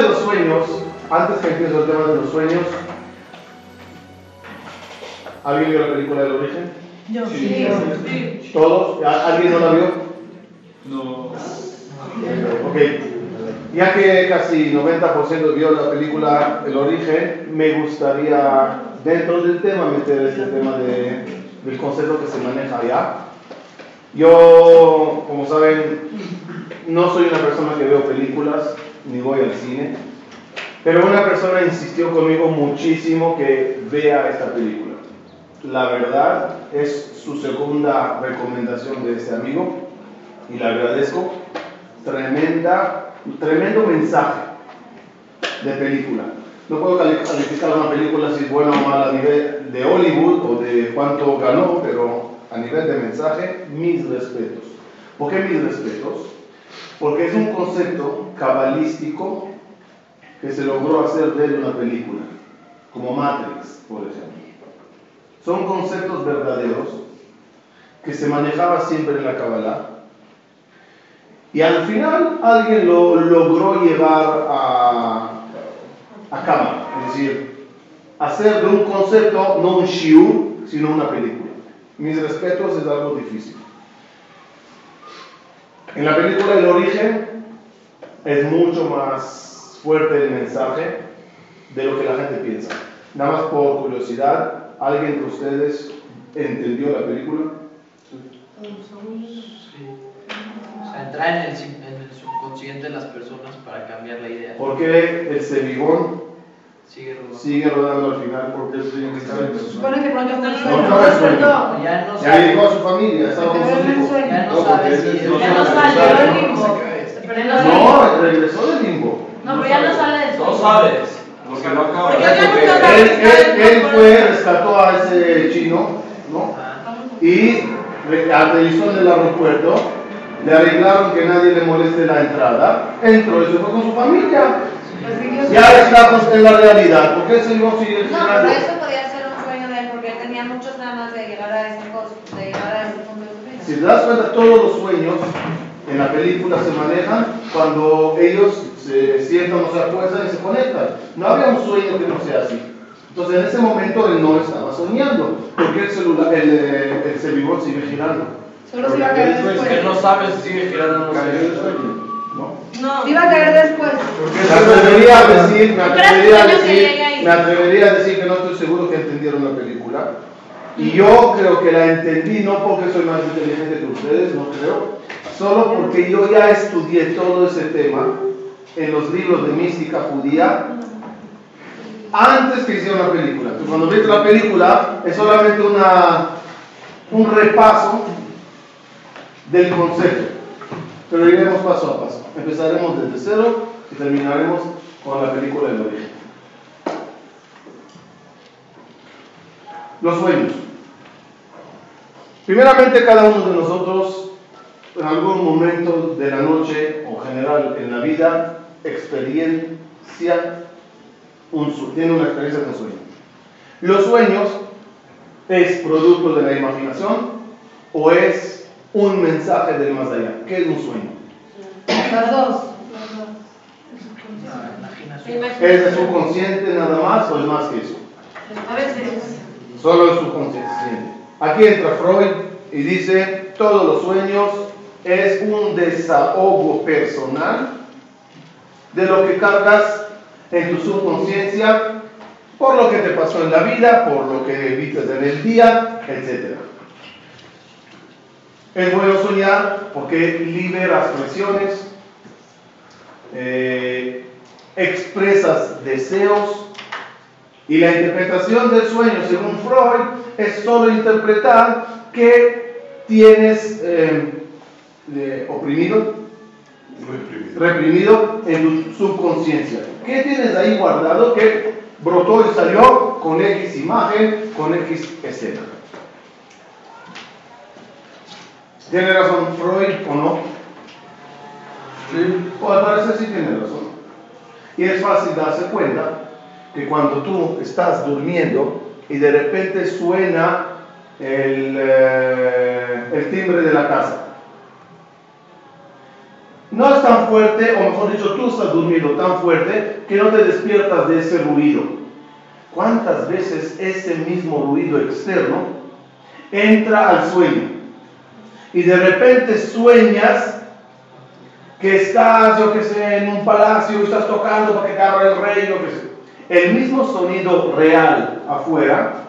De los sueños, antes que empiece el tema de los sueños, ¿alguien vio la película del origen? Yo Sí. ¿Todos? ¿Al- ¿Alguien no la vio? No. Ok. Ya que casi 90% vio la película El origen, me gustaría dentro del tema meter este tema de, del concepto que se maneja allá. Yo, como saben, no soy una persona que veo películas, ni voy al cine, pero una persona insistió conmigo muchísimo que vea esta película. La verdad es su segunda recomendación de este amigo y le agradezco. Tremenda, tremendo mensaje de película. No puedo cali- calificar una película si es buena o mala a nivel de Hollywood o de cuánto ganó, pero a nivel de mensaje, mis respetos. ¿Por qué mis respetos? Porque es un concepto cabalístico que se logró hacer de una película, como Matrix, por ejemplo. Son conceptos verdaderos que se manejaba siempre en la Kabbalah y al final alguien lo logró llevar a, a cámara, es decir, hacer de un concepto no un shiur, sino una película. Mis respetos es algo difícil. En la película El origen es mucho más fuerte el mensaje de lo que la gente piensa. Nada más por curiosidad, ¿alguien de ustedes entendió la película? O sea, entrar en el, en el subconsciente de las personas para cambiar la idea. ¿Por qué el Cebigón Sigue rodando. sigue rodando al final? Porque el sueño que estaba en sueño. supone que pronto está el No, sueño. no es sueño. Perdón. Ya no Ya llegó a su familia, estaba con hijos. sueño. ya no No, sabe si es- Ya no salió del limbo. No regresó del limbo. No, pero ya no sale del No sabes. Porque no acaba. No Él, él, él fue, rescató a ese chino, ¿no? Y aterrizó en el aeropuerto, le arreglaron que nadie le moleste la entrada, entró y se fue con su familia. Ya estamos en la realidad, ¿por qué se iba a seguir No, pero eso podía ser un sueño de él porque él tenía muchas ganas de llegar a ese cosa, de llegar a ese punto de su vida. Si te das cuenta, todos los sueños en la película se manejan cuando ellos se sientan o se acuestan y se conectan. No había un sueño que no sea así. Entonces en ese momento él no estaba soñando, porque el celular, el, eh, el servidor sigue girando. Solo se iba a caer que después. no sabes si sigue girando o no Cayó el sigue sueño, ¿no? Iba a caer después. Me atrevería a decir, me ¿Tú crees atrevería a decir, me atrevería a decir que no estoy seguro que entendieron la película. Y yo creo que la entendí no porque soy más inteligente que ustedes, no creo, solo porque yo ya estudié todo ese tema en los libros de mística judía antes que hicieron la película. Entonces, cuando ves la película es solamente una, un repaso del concepto, pero iremos paso a paso. Empezaremos desde cero y terminaremos con la película del origen. Los sueños. Primeramente, cada uno de nosotros, en algún momento de la noche o general en la vida, experiencia un tiene una experiencia con sueño. Los sueños es producto de la imaginación o es un mensaje del más allá. ¿Qué es un sueño? Las dos. la imaginación. ¿Es de subconsciente nada más o es más que eso? A veces. Solo el subconsciente. Aquí entra Freud y dice, todos los sueños es un desahogo personal de lo que cargas en tu subconsciencia por lo que te pasó en la vida, por lo que viste en el día, etc. Es bueno soñar porque liberas presiones, eh, expresas deseos, y la interpretación del sueño, según Freud, es solo interpretar que tienes eh, eh, oprimido, reprimido en tu subconsciencia. ¿Qué tienes ahí guardado que brotó y salió con X imagen, con X escena? ¿Tiene razón Freud o no? Sí. O al parecer sí tiene razón. Y es fácil darse cuenta que cuando tú estás durmiendo y de repente suena el, eh, el timbre de la casa No es tan fuerte, o mejor dicho, tú estás durmiendo tan fuerte que no te despiertas de ese ruido. ¿Cuántas veces ese mismo ruido externo entra al sueño? Y de repente sueñas que estás, yo que sé, en un palacio y estás tocando para que caiga el rey, yo que sé. El mismo sonido real afuera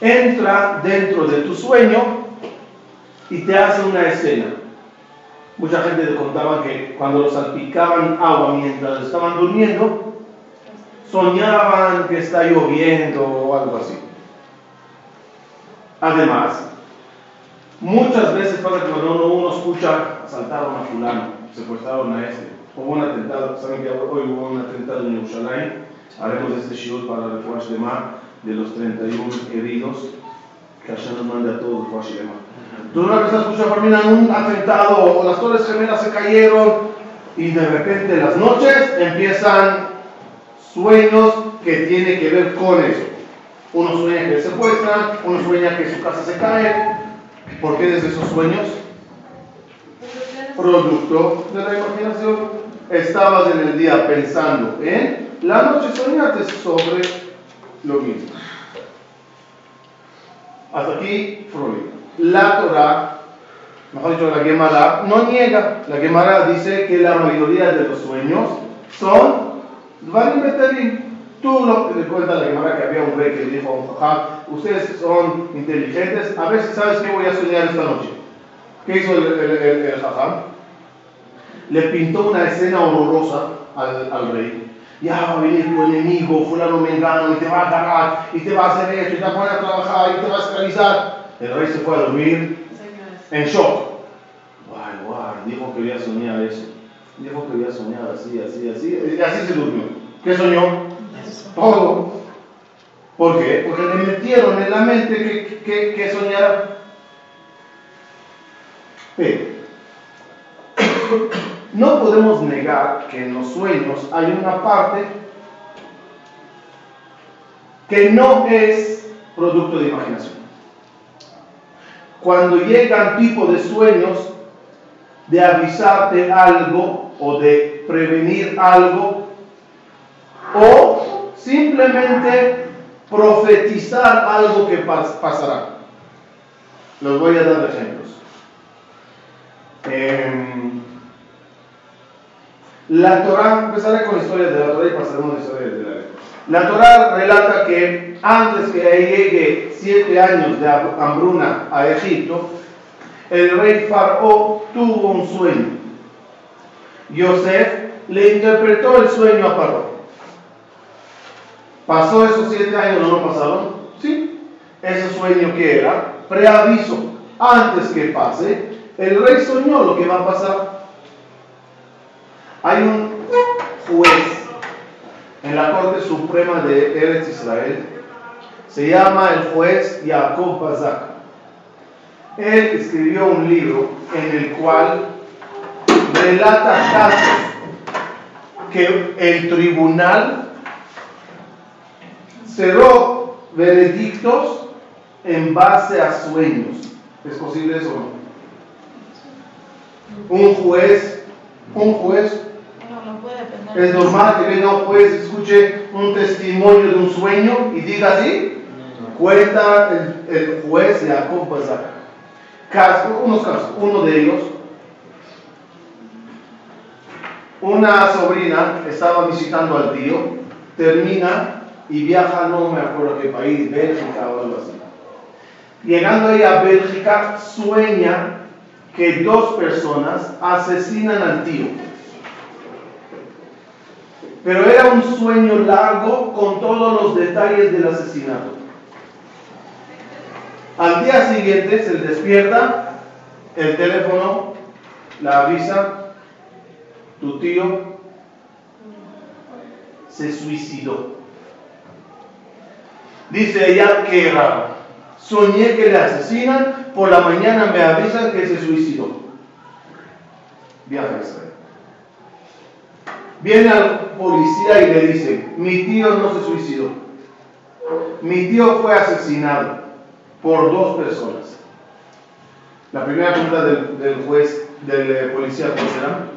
entra dentro de tu sueño y te hace una escena. Mucha gente te contaba que cuando los salpicaban agua mientras estaban durmiendo, soñaban que está lloviendo o algo así. Además, muchas veces que cuando uno, escucha asaltaron a fulano, secuestraron a este, hubo un atentado, saben que hoy hubo un atentado en Jerusalén, haremos este shiur para el Fuash de Mar de los 31 heridos, que Hashem nos mande a todos el Fuash de Mar. Tú una vez escuchas terminan un atentado o las torres gemelas se cayeron y de repente en las noches empiezan sueños que tienen que ver con eso. Uno sueña que se secuestran, uno sueña que su casa se cae. ¿Por qué desde esos sueños? Producto de la imaginación. Estabas en el día pensando en, la noche soñaste sobre lo mismo. Hasta aquí, Freud. La Torah, mejor dicho, la Gemara, no niega. La Gemara dice que la mayoría de los sueños son Dvarim. Tú lo que le cuenta la Gemara que había un rey que dijo a un jajam, ustedes son inteligentes, a ver si sabes qué voy a soñar esta noche. ¿Qué hizo el, el, el, el jajam? Le pintó una escena horrorosa al, al rey. Ya va a venir tu enemigo, fulano mengano, y te va a agarrar, y te va a hacer esto, y te va a poner a trabajar, y te va a esclavizar. El rey se fue a dormir en shock. Guay, guay, dijo que había soñar eso. Dijo que había soñar así, así, así, y así se durmió. ¿Qué soñó? Todo. ¿Por qué? Porque le metieron en la mente que, que, que soñara. Pero, no podemos negar que en los sueños hay una parte que no es producto de imaginación. Cuando llegan tipo de sueños de avisarte algo o de prevenir algo o simplemente profetizar algo que pas pasará. Les voy a dar ejemplos. Eh, la Torah, empezaré con la historia de la Torah y pasaremos a la historia de la. La Torah relata que antes que llegue siete años de hambruna a Egipto, el rey Faraón tuvo un sueño. Yosef le interpretó el sueño a Faraón. ¿Pasó esos siete años o no pasaron? Sí. Ese sueño que era preaviso. Antes que pase, el rey soñó lo que va a pasar. Hay un juez en la Corte Suprema de Eretz Israel, se llama el juez Jacob Bazak. Él escribió un libro en el cual relata casos que el tribunal cerró veredictos en base a sueños. ¿Es posible eso? Un juez, un juez No, no puede depender. es normal que venga un juez, escuche un testimonio de un sueño y diga así. Cuenta el, el juez Jacob Bazak. Casos, unos casos. Uno de ellos, una sobrina estaba visitando al tío, termina y viaja, no me acuerdo qué país, Bélgica o algo así. Llegando ahí a Bélgica, sueña que dos personas asesinan al tío. Pero era un sueño largo con todos los detalles del asesinato. Al día siguiente se despierta, el teléfono la avisa, tu tío se suicidó. Dice ella, qué raro. Soñé que le asesinan, por la mañana me avisan que se suicidó. Viaja a Israel. Viene al policía y le dice, mi tío no se suicidó. Mi tío fue asesinado por dos personas. La primera pregunta del, del juez, del eh, policía, ¿cuál será?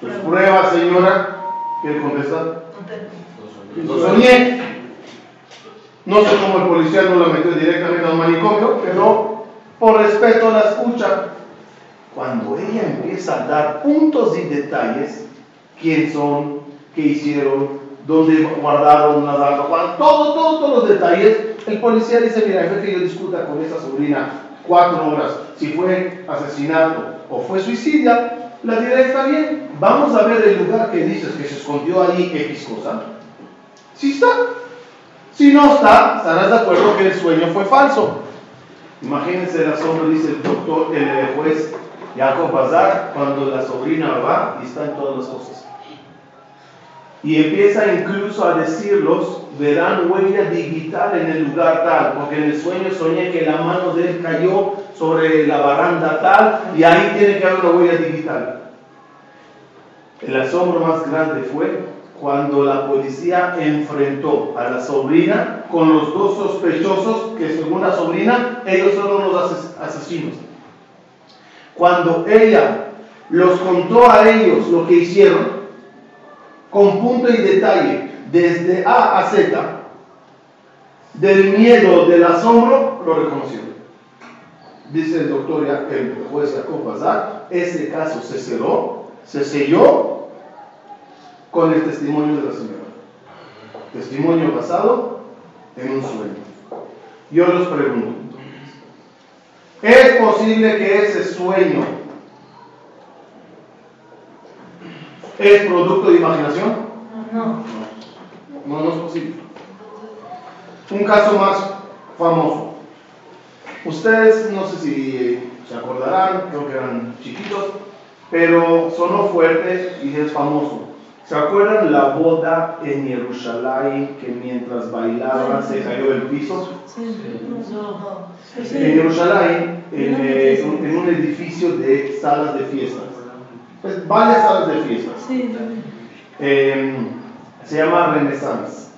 Pues prueba, señora. ¿Qué contesta? Lo soñé. No sé cómo el policía no la metió directamente al manicomio, pero por respeto la escucha. Cuando ella empieza a dar puntos y detalles, quién son, qué hicieron, dónde guardaron las armas, cuando- todo, todo, todos los detalles, el policía dice, mira, en vez que yo discuta con esa sobrina cuatro horas. Si fue asesinato o fue suicidia, la diré está bien, vamos a ver el lugar que dices que se escondió ahí X cosa. Si está, si no está, estarás de acuerdo que el sueño fue falso. Imagínense el asombro, dice el doctor, el eh, juez Jacob Bazar, cuando la sobrina va y están todas las cosas. Y empieza incluso a decirlos, verán huella digital en el lugar tal, porque en el sueño soñé que la mano de él cayó sobre la baranda tal, y ahí tiene que haber una huella digital. El asombro más grande fue cuando la policía enfrentó a la sobrina con los dos sospechosos que según la sobrina ellos fueron los ases- asesinos. Cuando ella los contó a ellos lo que hicieron, con punto y detalle, desde A a Z, del miedo, del asombro, lo reconocieron. Dice el doctor, el juez Jacob Bazar, ese caso se cerró, se selló con el testimonio de la señora. Testimonio basado en un sueño. Yo les pregunto, ¿es posible que ese sueño es producto de imaginación? No. No, no es posible. Un caso más famoso. Ustedes no sé si se acordarán, creo que eran chiquitos, pero sonó fuerte y es famoso. ¿Se acuerdan la boda en Jerusalén que mientras bailaban se cayó el piso? En. Jerusalén, en, eh, un- en un edificio de salas de fiestas. Pues varias salas de fiestas. Sí. Eh, se llama Renaissance.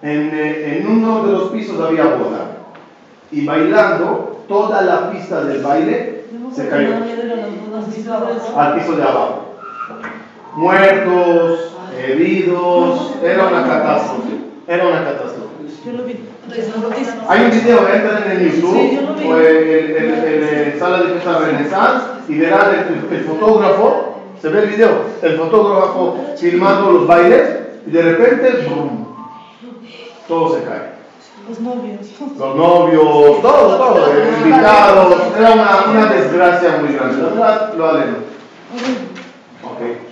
En, eh, en uno de los pisos había boda y bailando toda la pista del baile se cayó al piso de abajo. Muertos, heridos, era una catástrofe. Era una catástrofe. Hay un video, entran en YouTube, vi. o el, el, el- el- el sala de fiesta Renaissance, y verán el, el fotógrafo, se ve el video, el fotógrafo filmando los bailes, y de repente, ¡brum! todo se cae. Los novios. Los novios, todo, todo, eh, invitados, era una, una desgracia muy grande. La verdad, lo aleno. Ok.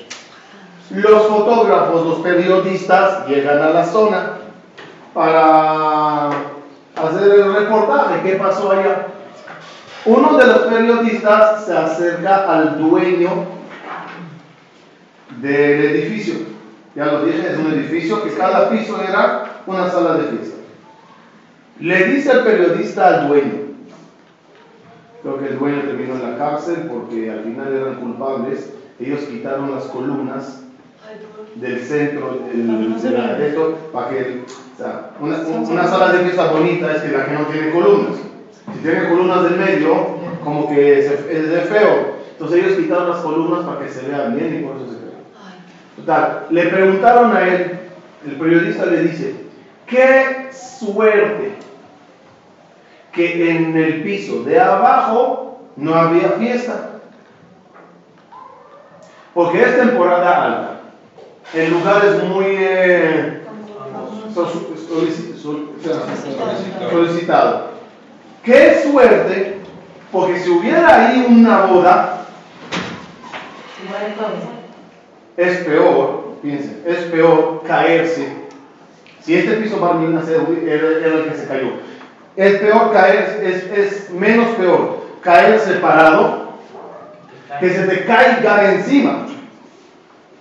Los fotógrafos, los periodistas llegan a la zona para hacer el reportaje. ¿Qué pasó allá? Uno de los periodistas se acerca al dueño del edificio. Ya lo dije, es un edificio que cada piso era una sala de fiesta. Le dice el periodista al dueño, creo que el dueño terminó en la cárcel porque al final eran culpables, ellos quitaron las columnas del centro del, de la- de esto, para que, o sea, una, un- una sala de fiesta bonita es que la que no tiene columnas. Si tiene columnas del medio, como que es de feo. Entonces ellos quitaron las columnas para que se vea bien y por eso se ve. Total, le preguntaron a él, el periodista le dice, qué suerte que en el piso de abajo no había fiesta. Porque es temporada alta, en lugares muy eh, so- solici- sol- solicitado. Qué suerte, porque si hubiera ahí una boda, es peor, piensen, es peor caerse. Si este piso Barmina era, era el que se cayó, es peor caer, es, es menos peor caer separado que se te caiga encima.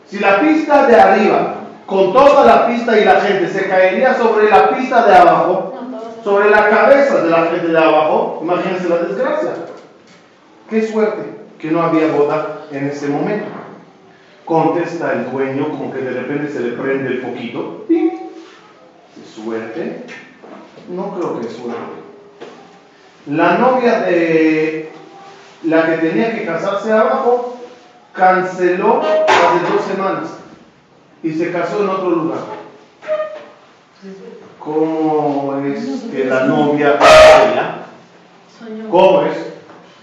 Si la pista de arriba, con toda la pista y la gente, se caería sobre la pista de abajo, sobre la cabeza de la gente de abajo, imagínense la desgracia. Qué suerte que no había boda en ese momento. Contesta el dueño como que de repente se le prende el poquito. ¡Ping! ¿Qué suerte? No creo que es suerte. La novia de la que tenía que casarse abajo, canceló hace dos semanas y se casó en otro lugar. ¿Cómo es que la novia cancela? ¿Cómo es?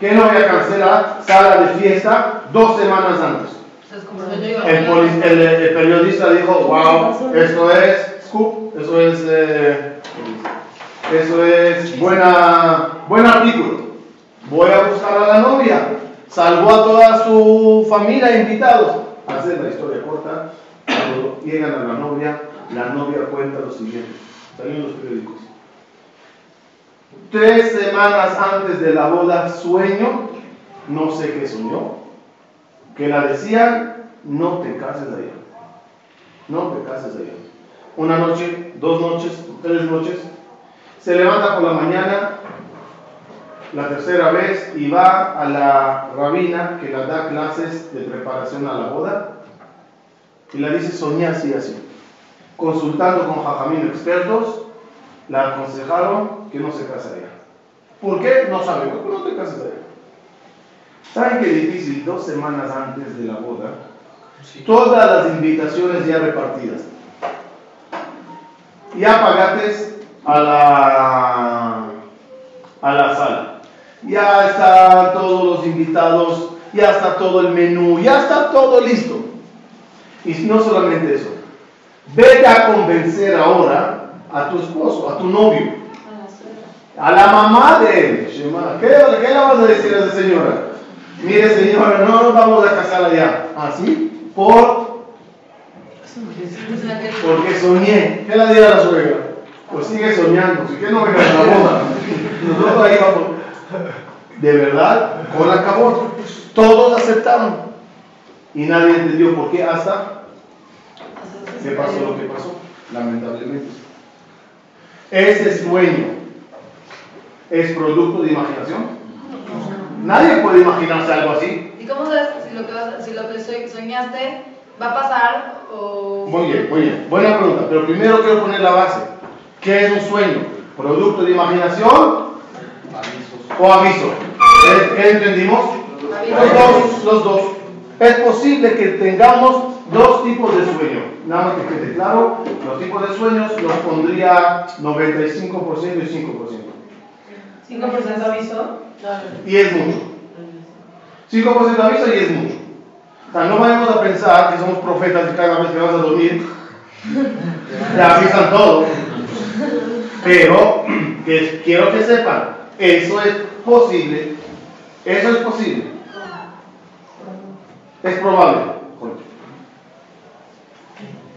¿Qué novia cancela sala de fiesta dos semanas antes? El periodista dijo, wow, esto es scoop, eso es, eh, eso es buena, buen artículo. Voy a buscar a la novia. Salvó a toda su familia invitados. Hacer la historia corta, cuando llegan a la novia, la novia cuenta lo siguiente. Salió en los periódicos. Tres semanas antes de la boda, sueño, no sé qué soñó, que la decían, no te cases allá. No te cases allá. Una noche, dos noches, tres noches, se levanta por la mañana, la tercera vez, y va a la rabina que la da clases de preparación a la boda, y la dice, soñé así, así. Consultando con jajamín expertos, la aconsejaron que no se case allá. ¿Por qué? No sabe, no te allá. ¿Saben qué difícil? Dos semanas antes de la boda, Sí. todas las invitaciones ya repartidas. Ya pagates a la, a la sala. Ya están todos los invitados, ya está todo el menú, ya está todo listo. Y no solamente eso, vete a convencer ahora a tu esposo, a tu novio, a la mamá de él. ¿Qué, qué le vas a decir a esa señora? Mire señora, no nos vamos a casar allá. ¿Así? Por porque soñé. ¿Qué le dirá a la suegra? Pues sigue soñando. Que no a la boda. Nosotros ahí vamos. De verdad, con acabó. Todos aceptaron. Y nadie entendió por qué hasta que pasó lo que pasó, lamentablemente. Ese sueño es producto de imaginación. Nadie puede imaginarse algo así. ¿Y cómo sabes si lo que, si lo que soñaste va a pasar o...? Muy bien, muy bien. Buena pregunta. Pero primero quiero poner la base. ¿Qué es un sueño? ¿Producto de imaginación. O aviso? ¿Qué, qué entendimos? Los dos, los dos. Es posible que tengamos dos tipos de sueño. Nada más que quede claro, los tipos de sueños los pondría 95% y 5%. 5% aviso. Y es mucho. 5% aviso y es mucho. O sea, no vayamos a pensar que somos profetas y cada vez que vas a dormir te avisan todo. Pero que quiero que sepan, eso es posible. Eso es posible. Es probable.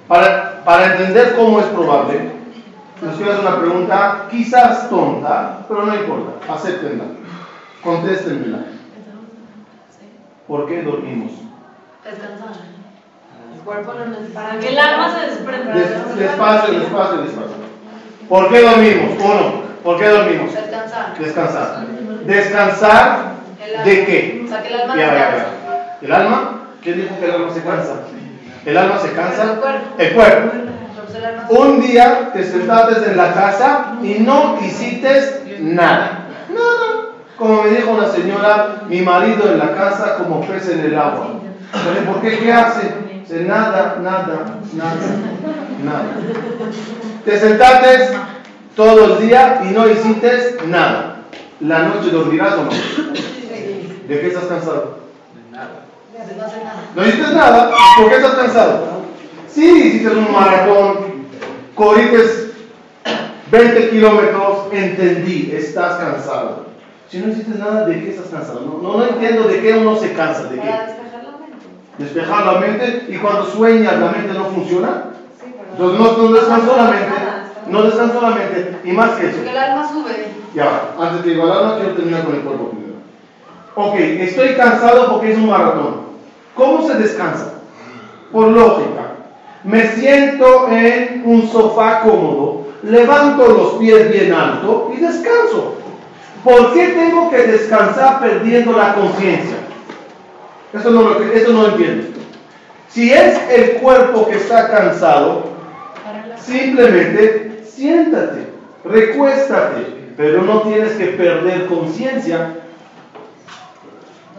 Para, para entender cómo es probable, quiero hacer una pregunta quizás tonta, pero no importa. Acéptenla. Contéstenmela. ¿Por qué dormimos? Descansar. El cuerpo lo necesita. Para que el alma se desprenda. Des- despacio, despacio, despacio. ¿Por qué dormimos? Uno, ¿por qué dormimos? Descansar. Descansar. ¿Descansar de qué? O sea, que el alma Ya, ya, descansa. ya. ¿El alma? ¿Quién dijo que el alma se cansa? ¿El alma se cansa? El cuerpo. El Un día te sentaste en la casa y no hiciste nada. Nada. Como me dijo una señora, mi marido en la casa como pez en el agua. ¿por qué? ¿Qué hace? Dice, nada, nada, nada, nada. Te sentaste todo el día y no hiciste nada. ¿La noche dormirás o no? ¿De qué estás cansado? De nada. no hiciste nada, ¿por qué estás cansado? Sí, hiciste un maratón, corriste 20 kilómetros, entendí, estás cansado. Si no hiciste nada, ¿de qué estás cansado? No, no, no entiendo de qué uno se cansa, ¿de Para qué? despejar la mente. Despejar la mente y cuando sueñas la mente no funciona. Sí. Entonces no, no descansó la mente. No descansó la mente y más que eso. Porque el alma sube. Ya antes de ir al alma, quiero terminar con el cuerpo primero. Ok, estoy cansado porque es un maratón. ¿Cómo se descansa? Por lógica. Me siento en un sofá cómodo, levanto los pies bien alto y descanso. ¿Por qué tengo que descansar perdiendo la conciencia? Eso no, lo, eso no entiendo. Si es el cuerpo que está cansado, simplemente siéntate, recuéstate, pero no tienes que perder conciencia.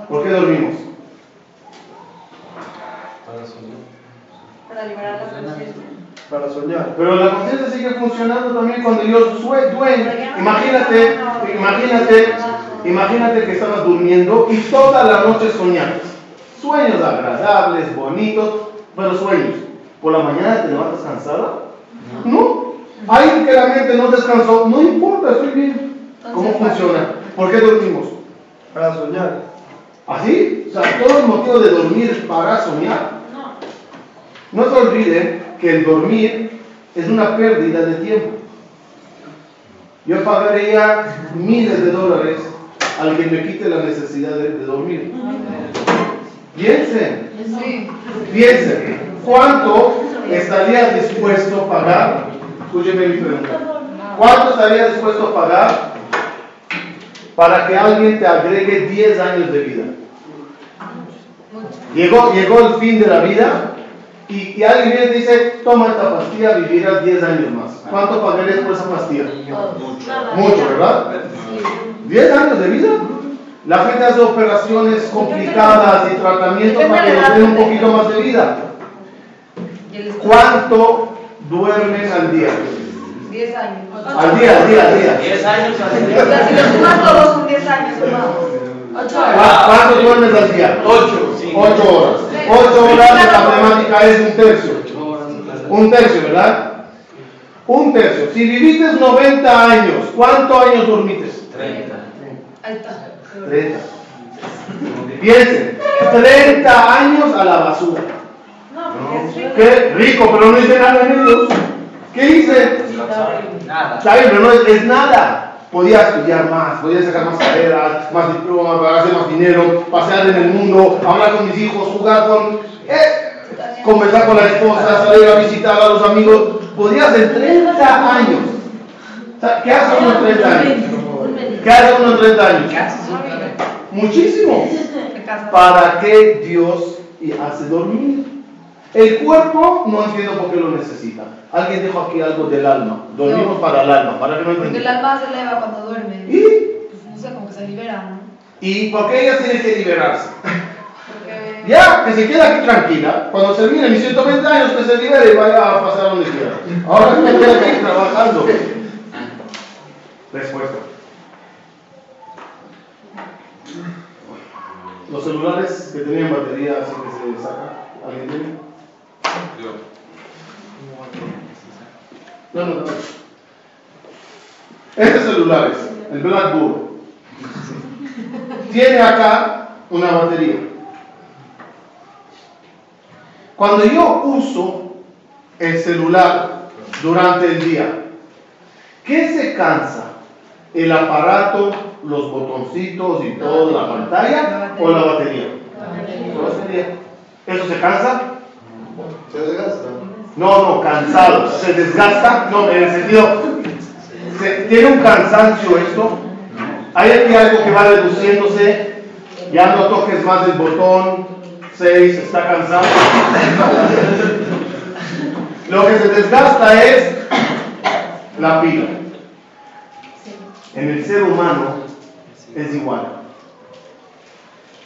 ¿Por qué dormimos? Para liberar la conciencia. Para soñar. Pero la conciencia sigue funcionando también cuando yo duermo. Imagínate, imagínate, imagínate que estabas durmiendo y toda la noche soñabas. Sueños agradables, bonitos, pero sueños. ¿Por la mañana te levantas cansada? No. Alguien que la mente no descansó, no importa, estoy bien. ¿Cómo funciona? ¿Por qué dormimos? Para soñar. ¿Así? O sea, todo el motivo de dormir es para soñar. No. Se olviden que el dormir es una pérdida de tiempo. Yo pagaría miles de dólares al que me quite la necesidad de, de dormir. Piensen, piensen, ¿cuánto estaría dispuesto a pagar? Escúcheme mi pregunta. ¿Cuánto estaría dispuesto a pagar para que alguien te agregue 10 años de vida? Llegó, llegó el fin de la vida y, y alguien viene dice, toma esta pastilla, vivirás 10 años más. ¿Cuánto pagarías por esa pastilla? Nada. Mucho, ¿verdad? 10 años de vida. La gente hace operaciones complicadas y tratamientos para que den un poquito más de vida. ¿Cuánto duermen al día? 10 años. Al día, al día, al día. 10 años O sea, si lo sumas todos son 10 años sumados. Ocho ¿Cu- horas. ¿Cuánto duermes al día? 8. 8 horas. 8 horas de matemática es un tercio. Un tercio, ¿verdad? Un tercio. Si viviste 90 años, ¿cuántos años dormiste? 30. Ahí está. 30. Piensen, 30 años a la basura. No, porque es rico. Qué rico, pero no hice nada en ellos. ¿Qué hice? Nada. Está bien, pero no es, es nada. Podía estudiar más, podía sacar más carreras, más diplomas, hacer más dinero, pasear en el mundo, hablar con mis hijos, jugar con. Eh, conversar con la esposa, salir a visitar a los amigos. Podía hacer 30 años. O sea, ¿Qué hace uno en 30 años? ¿Qué hace uno en 30 años? Muchísimo. ¿Para qué Dios y hace dormir? El cuerpo no entiendo por qué lo necesita. Alguien dijo aquí algo del alma. Dormimos No. para el alma, para que no Porque el alma se eleva cuando duerme. ¿Y? Pues no sé, como que se libera, ¿no? ¿Y por qué ella tiene que liberarse? Porque. Ya, que se quede aquí tranquila. Cuando termine mis 120 años, que se libere y vaya a pasar donde quiera. Ahora me queda aquí trabajando. Respuesta. Los celulares que tenían batería así que se saca. ¿Alguien tiene? No, no, no. Este celular es el Blackboard. Tiene acá una batería. Cuando yo uso el celular durante el día, ¿qué se cansa? ¿El aparato, los botoncitos y toda la pantalla o la batería? La batería. ¿Eso se cansa? Se desgasta. No, no, cansado. ¿Se desgasta? No, en el sentido. ¿se- ¿Tiene un cansancio esto? ¿Hay aquí algo que va reduciéndose? Ya no toques más el botón 6, está cansado. Lo que se desgasta es la pila. En el ser humano es igual.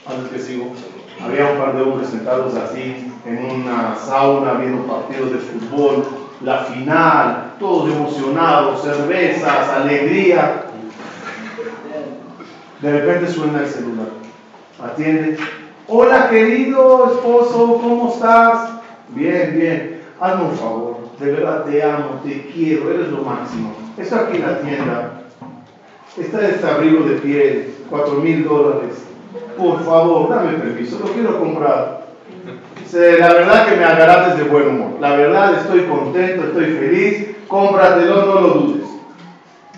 Antes que sigo, había un par de hombres sentados así en una sauna viendo partidos de fútbol, la final, todos emocionados, cervezas, alegría. De repente suena el celular. Atiende. Hola querido esposo, ¿cómo estás? Bien, bien. Hazme un favor. De verdad te amo, te quiero, eres lo máximo. Esto aquí en la tienda. Está este abrigo de piel, cuatro mil dólares. Por favor, dame permiso, lo quiero comprar. La verdad que me agarraste de buen humor. La verdad estoy contento, estoy feliz. Cómpratelo, no lo dudes.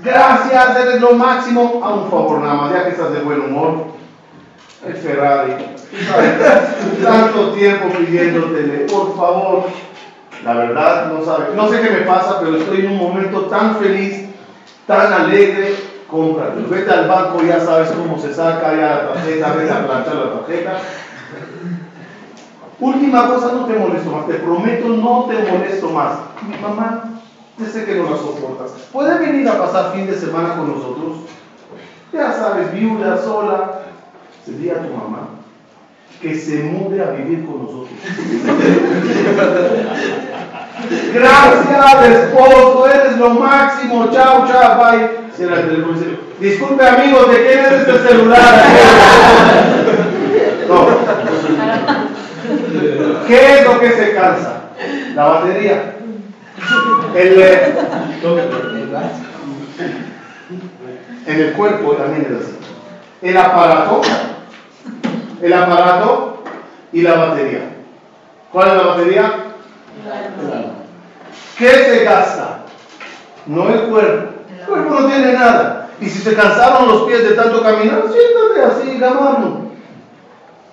Gracias, eres lo máximo. A un favor nada más, ya que estás de buen humor. El Ferrari. Tanto tiempo pidiéndotele, por favor. La verdad, no sabe. No sé qué me pasa, pero estoy en un momento tan feliz, tan alegre. Cómpratelo. Vete al banco, ya sabes cómo se saca ya la tarjeta, vete a planchar la tarjeta. Última cosa, no te molesto más, te prometo, no te molesto más. Mi mamá, yo sé que no la soportas. ¿Puede venir a pasar fin de semana con nosotros? Ya sabes, viuda, sola. dile a tu mamá que se mude a vivir con nosotros. Gracias, esposo, eres lo máximo. Chao, chao, bye. Cierra el teléfono Disculpe, amigos, ¿de quién es este celular? No. ¿Qué es lo que se cansa? La batería. El, eh, en el cuerpo también es así. El aparato, el aparato y la batería. ¿Cuál es la batería? ¿Qué se gasta? No el cuerpo. El cuerpo no tiene nada. Y si se cansaron los pies de tanto caminar, siéntate así, gamarlo.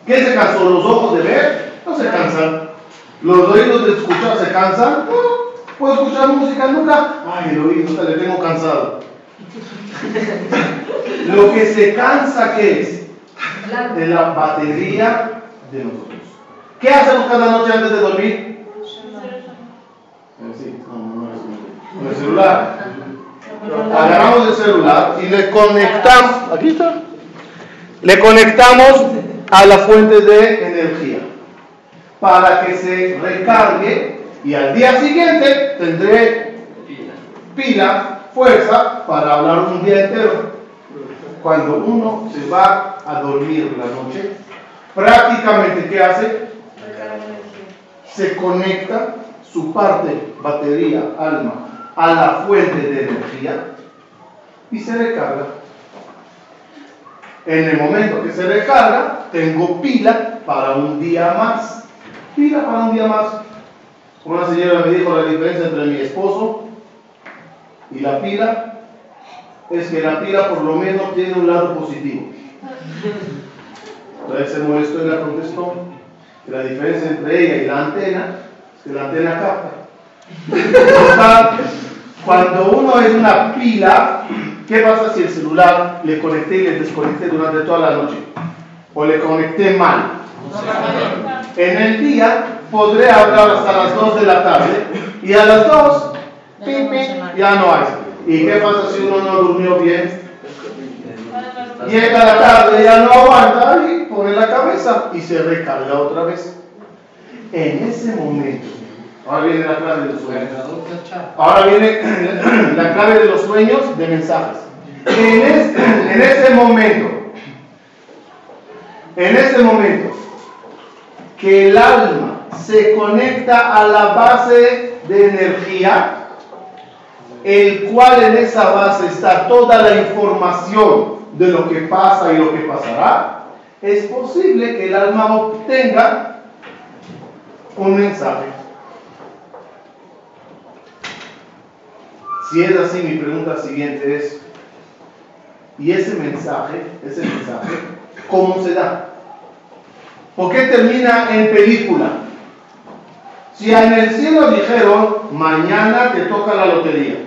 ¿Qué se cansó? ¿Los ojos de ver? No se cansan. ¿Los oídos de escuchar se cansan? No. ¿Puedo escuchar música nunca? Ay, el oído, hasta le tengo cansado. Lo que se cansa, ¿qué es? De la batería de nosotros. ¿Qué hacemos cada noche antes de dormir? Eh, Sí, no, no es un- con el celular. Agarramos el celular y le conectamos. Aquí está. Le conectamos a la fuente de energía para que se recargue y al día siguiente tendré pila, fuerza para hablar un día entero. Cuando uno se va a dormir la noche, prácticamente ¿qué hace? Se conecta su parte, batería, alma, a la fuente de energía y se recarga. En el momento que se recarga, tengo pila para un día más. Pila para un día más. Una señora me dijo la diferencia entre mi esposo y la pila es que la pila por lo menos tiene un lado positivo. Entonces se molestó y la contestó que la diferencia entre ella y la antena es que la antena capta. Cuando uno es una pila, ¿qué pasa si el celular le conecté y le desconecté durante toda la noche? O le conecté mal. En el día podré hablar hasta las 2 de la tarde y a las 2 pim, pim, ya no hay. ¿Y qué pasa si uno no durmió bien? Llega la tarde, ya no aguanta y pone la cabeza y se recarga otra vez. En ese momento, ahora viene la clave de los sueños. Ahora viene la clave de los sueños de mensajes. En este, en ese momento, en ese momento, que el alma se conecta a la base de energía, el cual en esa base está toda la información de lo que pasa y lo que pasará, es posible que el alma obtenga un mensaje. Si es así, mi pregunta siguiente es, ¿y ese mensaje, ese mensaje, cómo se da? ¿Por qué termina en película? Si en el cielo dijeron, mañana te toca la lotería,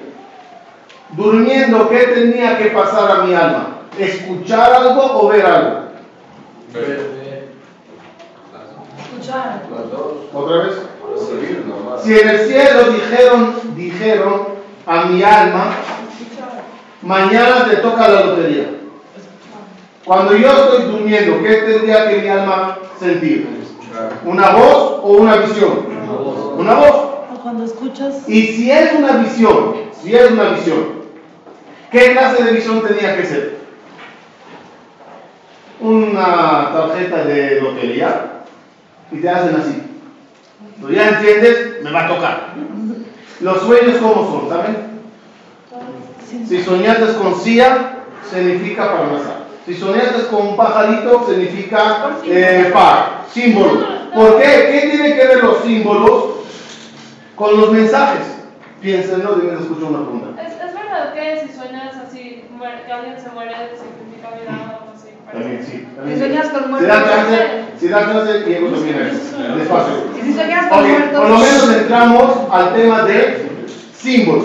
durmiendo, ¿qué tenía que pasar a mi alma? ¿Escuchar algo o ver algo? Escuchar. Las dos. ¿Otra vez? Si en el cielo dijeron, dijeron a mi alma, mañana te toca la lotería. Cuando yo estoy durmiendo, ¿qué tendría que mi alma sentir? ¿Una voz o una visión? Una voz. O cuando escuchas. Y si es una visión, si es una visión, ¿qué clase de visión tenía que ser? Una tarjeta de lotería y te hacen así. Tú ya entiendes, me va a tocar. Los sueños, ¿cómo son? ¿Saben? Si soñaste con silla, significa parnasá. Si soñaste con un pajarito, significa eh, par, símbolo. ¿Por qué? ¿Qué tienen que ver los símbolos con los mensajes? Piénsenlo, deben escuchar una pregunta. ¿Es, es verdad que si sueñas así, muere- que alguien se muere, significa vida o algo así? También, sí. también Si sueñas con Si muertos. da chance, si da chance, terminado. Despacio. Y si sueñas con Ok, muertos. por lo menos entramos al tema de símbolos.